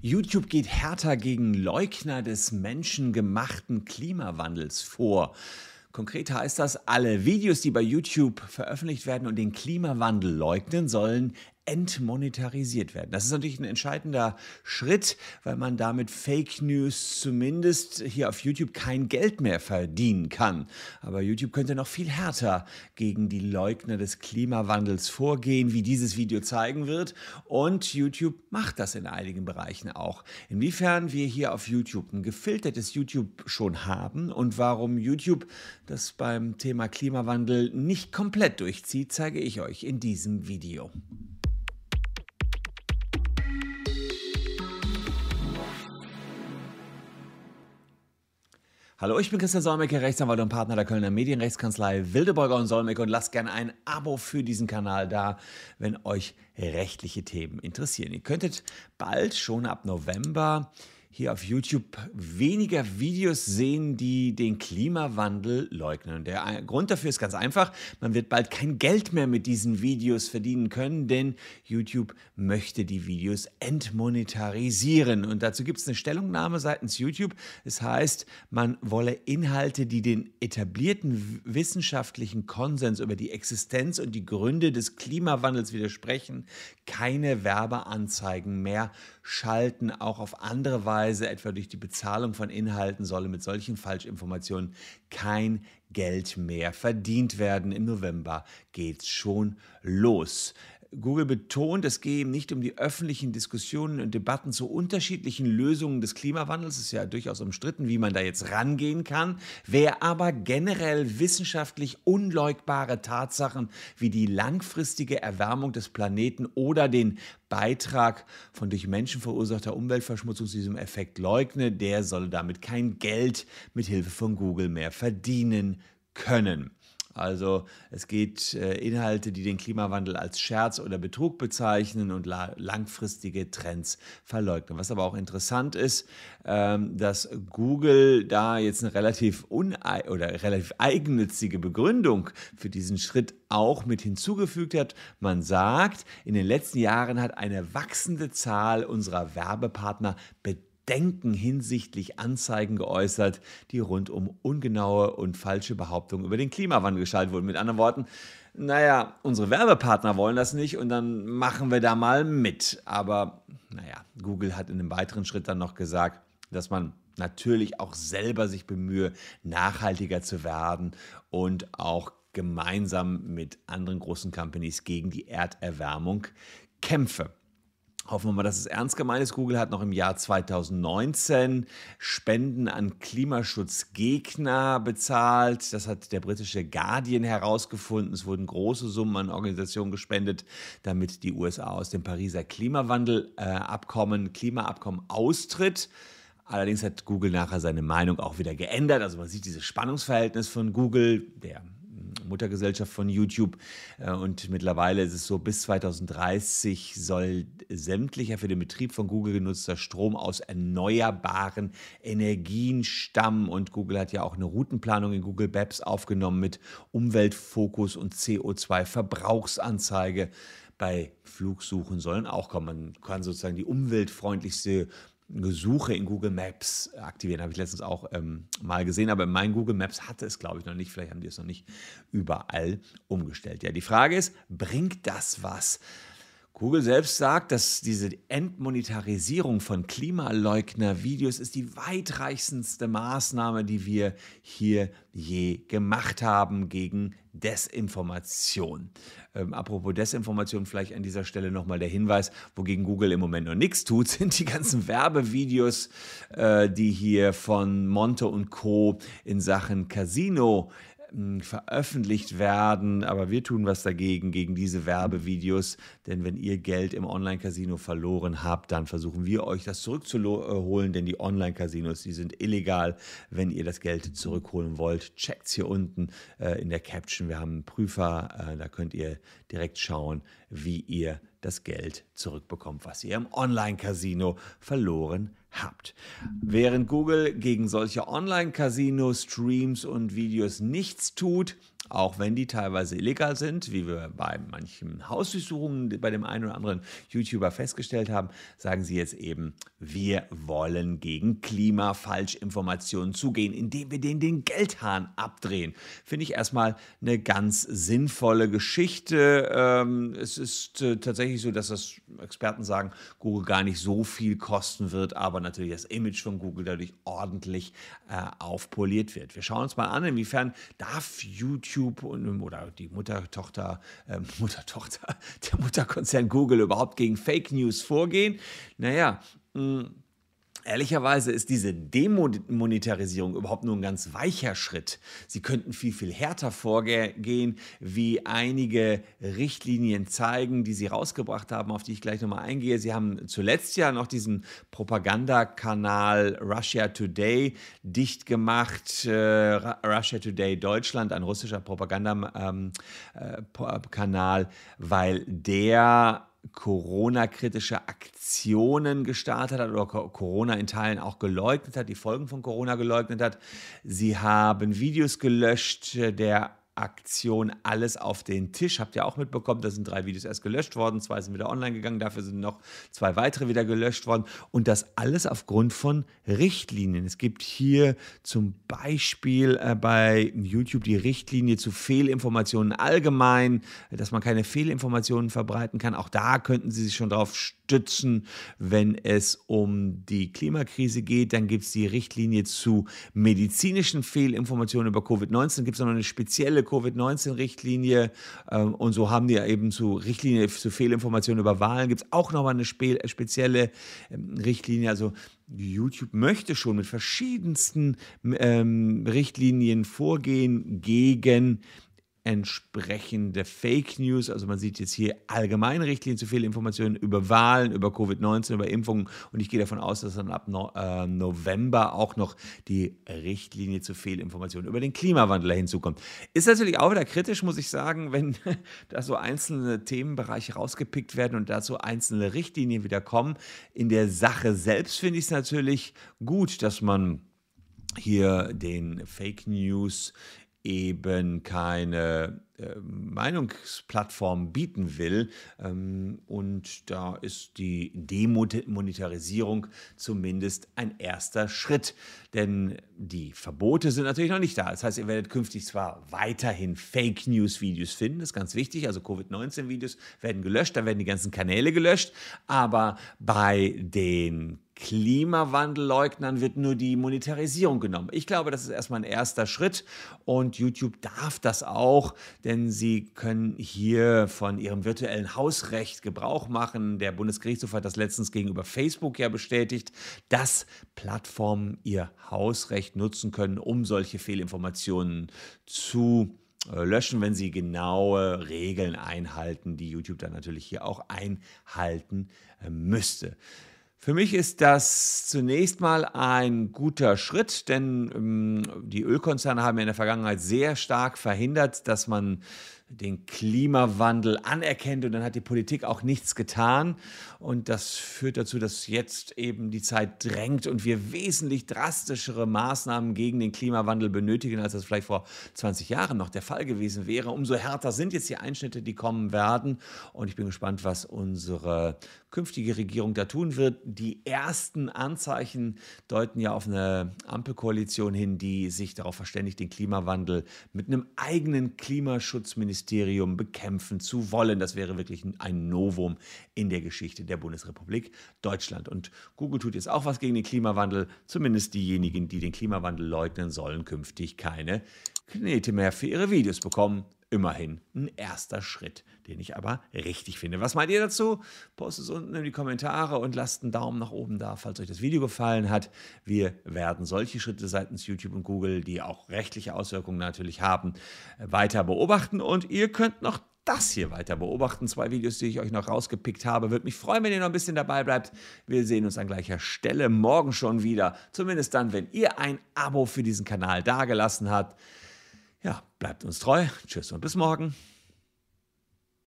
YouTube geht härter gegen Leugner des menschengemachten Klimawandels vor. Konkret heißt das, alle Videos, die bei YouTube veröffentlicht werden und den Klimawandel leugnen, sollen entmonetarisiert werden. Das ist natürlich ein entscheidender Schritt, weil man damit Fake News zumindest hier auf YouTube kein Geld mehr verdienen kann. Aber YouTube könnte noch viel härter gegen die Leugner des Klimawandels vorgehen, wie dieses Video zeigen wird. Und YouTube macht das in einigen Bereichen auch. Inwiefern wir hier auf YouTube ein gefiltertes YouTube schon haben und warum YouTube das beim Thema Klimawandel nicht komplett durchzieht, zeige ich euch in diesem Video. Hallo, ich bin Christian Solmecke, Rechtsanwalt und Partner der Kölner Medienrechtskanzlei Wildeborger und Solmecke und lasst gerne ein Abo für diesen Kanal da, wenn euch rechtliche Themen interessieren. Ihr könntet bald schon ab November hier auf YouTube weniger Videos sehen, die den Klimawandel leugnen. Der Grund dafür ist ganz einfach, man wird bald kein Geld mehr mit diesen Videos verdienen können, denn YouTube möchte die Videos entmonetarisieren. Und dazu gibt es eine Stellungnahme seitens YouTube. Es heißt, man wolle Inhalte, die den etablierten wissenschaftlichen Konsens über die Existenz und die Gründe des Klimawandels widersprechen, keine Werbeanzeigen mehr schalten, auch auf andere Weise, etwa durch die Bezahlung von Inhalten, solle mit solchen Falschinformationen kein Geld mehr verdient werden. Im November geht es schon los. Google betont, es gehe ihm nicht um die öffentlichen Diskussionen und Debatten zu unterschiedlichen Lösungen des Klimawandels. Es ist ja durchaus umstritten, wie man da jetzt rangehen kann. Wer aber generell wissenschaftlich unleugbare Tatsachen wie die langfristige Erwärmung des Planeten oder den Beitrag von durch Menschen verursachter Umweltverschmutzung zu diesem Effekt leugne, der solle damit kein Geld mit Hilfe von Google mehr verdienen können. Also es geht äh, Inhalte, die den Klimawandel als Scherz oder Betrug bezeichnen und la langfristige Trends verleugnen. Was aber auch interessant ist, ähm, dass Google da jetzt eine relativ oder relativ eigennützige Begründung für diesen Schritt auch mit hinzugefügt hat. Man sagt, in den letzten Jahren hat eine wachsende Zahl unserer Werbepartner Bedeutung Denken hinsichtlich Anzeigen geäußert, die rund um ungenaue und falsche Behauptungen über den Klimawandel geschaltet wurden. Mit anderen Worten, naja, unsere Werbepartner wollen das nicht und dann machen wir da mal mit. Aber naja, Google hat in einem weiteren Schritt dann noch gesagt, dass man natürlich auch selber sich bemühe, nachhaltiger zu werden und auch gemeinsam mit anderen großen Companies gegen die Erderwärmung kämpfe. Hoffen wir mal, dass es ernst gemeint ist. Google hat noch im Jahr 2019 Spenden an Klimaschutzgegner bezahlt. Das hat der britische Guardian herausgefunden. Es wurden große Summen an Organisationen gespendet, damit die USA aus dem Pariser Klimawandelabkommen, äh, Klimaabkommen austritt. Allerdings hat Google nachher seine Meinung auch wieder geändert. Also man sieht dieses Spannungsverhältnis von Google, der Muttergesellschaft von YouTube. Äh, und mittlerweile ist es so, bis 2030 soll sämtlicher für den Betrieb von Google genutzter Strom aus erneuerbaren Energien stammen. Und Google hat ja auch eine Routenplanung in Google Maps aufgenommen mit Umweltfokus und CO2-Verbrauchsanzeige bei Flugsuchen sollen auch kommen. Man kann sozusagen die umweltfreundlichste Suche in Google Maps aktivieren. Habe ich letztens auch ähm, mal gesehen, aber mein Google Maps hatte es, glaube ich, noch nicht. Vielleicht haben die es noch nicht überall umgestellt. Ja, die Frage ist, bringt das was? Google selbst sagt, dass diese Entmonetarisierung von Klimaleugner-Videos ist die weitreichendste Maßnahme, die wir hier je gemacht haben gegen Desinformation. Ähm, apropos Desinformation, vielleicht an dieser Stelle nochmal der Hinweis, wogegen Google im Moment noch nichts tut, sind die ganzen Werbevideos, äh, die hier von Monte und Co. in Sachen Casino veröffentlicht werden, aber wir tun was dagegen, gegen diese Werbevideos, denn wenn ihr Geld im Online-Casino verloren habt, dann versuchen wir euch das zurückzuholen, denn die Online-Casinos, die sind illegal. Wenn ihr das Geld zurückholen wollt, checkt es hier unten äh, in der Caption. Wir haben einen Prüfer, äh, da könnt ihr direkt schauen, wie ihr das Geld zurückbekommt, was ihr im Online-Casino verloren habt. Während Google gegen solche Online-Casino-Streams und Videos nichts tut, auch wenn die teilweise illegal sind, wie wir bei manchen Hausdurchsuchungen bei dem einen oder anderen YouTuber festgestellt haben, sagen sie jetzt eben, wir wollen gegen Klimafalschinformationen zugehen, indem wir denen den Geldhahn abdrehen. Finde ich erstmal eine ganz sinnvolle Geschichte. Ähm, es ist äh, tatsächlich so, dass das Experten sagen, Google gar nicht so viel kosten wird, aber natürlich das Image von Google dadurch ordentlich äh, aufpoliert wird. Wir schauen uns mal an, inwiefern darf YouTube und, oder die Mutter-Tochter, äh, Mutter-Tochter, der Mutterkonzern Google überhaupt gegen Fake News vorgehen? Naja, mh, hm, Ehrlicherweise ist diese Demonetarisierung überhaupt nur ein ganz weicher Schritt. Sie könnten viel, viel härter vorgehen, wie einige Richtlinien zeigen, die Sie rausgebracht haben, auf die ich gleich nochmal eingehe. Sie haben zuletzt ja noch diesen Propagandakanal Russia Today dicht gemacht. Äh, Russia Today Deutschland, ein russischer Propagandakanal, ähm, äh, weil der Corona-kritische Aktionen gestartet hat oder Corona in Teilen auch geleugnet hat, die Folgen von Corona geleugnet hat. Sie haben Videos gelöscht der Aktion Alles auf den Tisch. Habt ihr auch mitbekommen, da sind drei Videos erst gelöscht worden, zwei sind wieder online gegangen, dafür sind noch zwei weitere wieder gelöscht worden. Und das alles aufgrund von Richtlinien. Es gibt hier zum Beispiel äh, bei YouTube die Richtlinie zu Fehlinformationen allgemein, dass man keine Fehlinformationen verbreiten kann. Auch da könnten Sie sich schon drauf stützen, wenn es um die Klimakrise geht. Dann gibt es die Richtlinie zu medizinischen Fehlinformationen über Covid-19. Gibt es noch eine spezielle Covid-19-Richtlinie. Ähm, und so haben die ja eben zu Richtlinie zu Fehlinformationen über Wahlen. Gibt es auch nochmal eine spe spezielle ähm, Richtlinie. Also YouTube möchte schon mit verschiedensten ähm, Richtlinien vorgehen gegen entsprechende Fake News. Also man sieht jetzt hier allgemeine Richtlinien zu Fehlinformationen über Wahlen, über Covid-19, über Impfungen. Und ich gehe davon aus, dass dann ab no äh, November auch noch die Richtlinie zu Fehlinformationen über den Klimawandel hinzukommt. Ist natürlich auch wieder kritisch, muss ich sagen, wenn da so einzelne Themenbereiche rausgepickt werden und dazu einzelne Richtlinien wieder kommen. In der Sache selbst finde ich es natürlich gut, dass man hier den Fake News eben keine äh, Meinungsplattform bieten will. Ähm, und da ist die Demonetarisierung zumindest ein erster Schritt. Denn die Verbote sind natürlich noch nicht da. Das heißt, ihr werdet künftig zwar weiterhin Fake News-Videos finden, das ist ganz wichtig. Also Covid-19-Videos werden gelöscht, da werden die ganzen Kanäle gelöscht. Aber bei den Klimawandelleugnern wird nur die Monetarisierung genommen. Ich glaube, das ist erstmal ein erster Schritt und YouTube darf das auch, denn sie können hier von ihrem virtuellen Hausrecht Gebrauch machen. Der Bundesgerichtshof hat das letztens gegenüber Facebook ja bestätigt, dass Plattformen ihr Hausrecht nutzen können, um solche Fehlinformationen zu äh, löschen, wenn sie genaue Regeln einhalten, die YouTube dann natürlich hier auch einhalten äh, müsste. Für mich ist das zunächst mal ein guter Schritt, denn ähm, die Ölkonzerne haben ja in der Vergangenheit sehr stark verhindert, dass man den Klimawandel anerkennt und dann hat die Politik auch nichts getan. Und das führt dazu, dass jetzt eben die Zeit drängt und wir wesentlich drastischere Maßnahmen gegen den Klimawandel benötigen, als das vielleicht vor 20 Jahren noch der Fall gewesen wäre. Umso härter sind jetzt die Einschnitte, die kommen werden. Und ich bin gespannt, was unsere künftige Regierung da tun wird. Die ersten Anzeichen deuten ja auf eine Ampelkoalition hin, die sich darauf verständigt, den Klimawandel mit einem eigenen Klimaschutzministerium Ministerium bekämpfen zu wollen. Das wäre wirklich ein Novum in der Geschichte der Bundesrepublik Deutschland. Und Google tut jetzt auch was gegen den Klimawandel. Zumindest diejenigen, die den Klimawandel leugnen, sollen künftig keine Knete mehr für ihre Videos bekommen. Immerhin ein erster Schritt, den ich aber richtig finde. Was meint ihr dazu? Postet es unten in die Kommentare und lasst einen Daumen nach oben da, falls euch das Video gefallen hat. Wir werden solche Schritte seitens YouTube und Google, die auch rechtliche Auswirkungen natürlich haben, weiter beobachten. Und ihr könnt noch das hier weiter beobachten. Zwei Videos, die ich euch noch rausgepickt habe. Würde mich freuen, wenn ihr noch ein bisschen dabei bleibt. Wir sehen uns an gleicher Stelle morgen schon wieder. Zumindest dann, wenn ihr ein Abo für diesen Kanal dagelassen habt. Ja, bleibt uns treu. Tschüss und bis morgen.